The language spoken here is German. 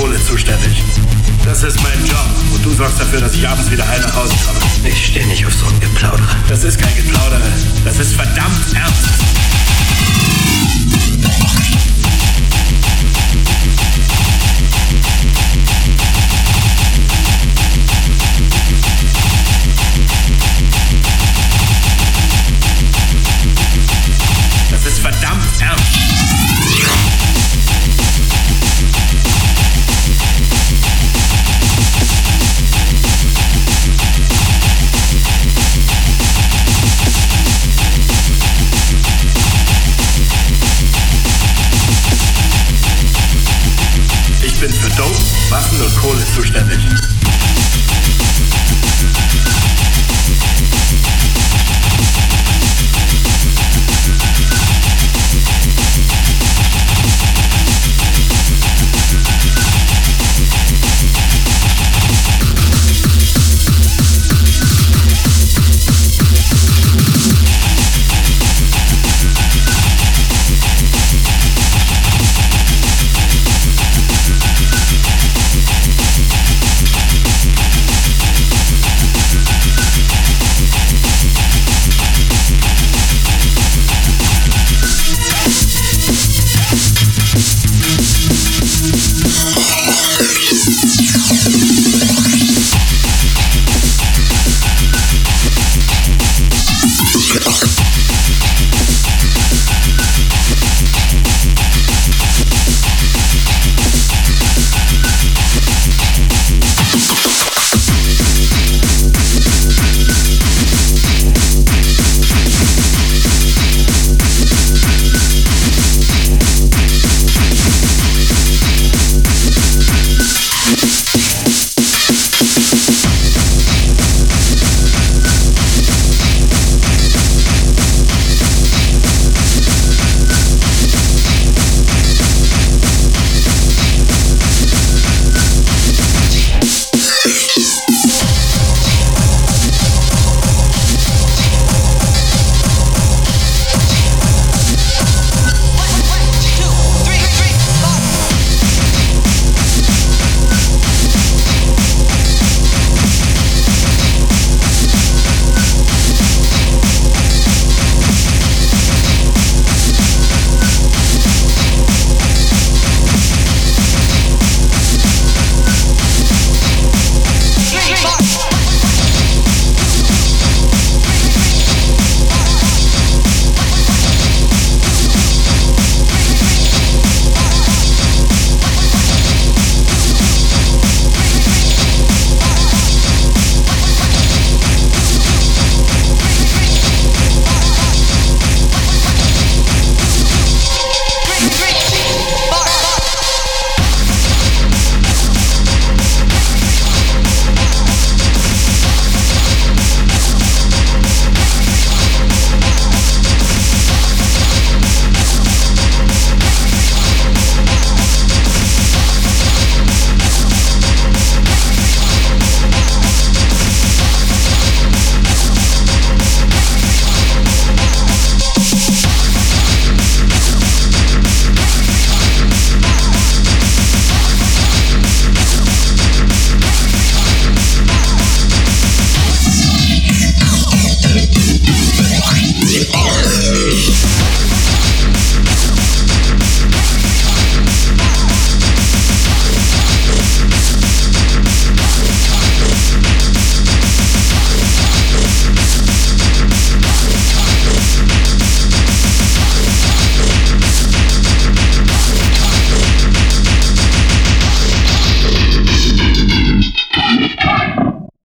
Kohle zuständig. Das ist mein Job. Und du sorgst dafür, dass ich abends wieder heil nach Hause komme. Ich stehe nicht auf so ein Geplauder. Das ist kein Geplauder. Das ist verdammt ernst. Waffen und Kohle zuständig.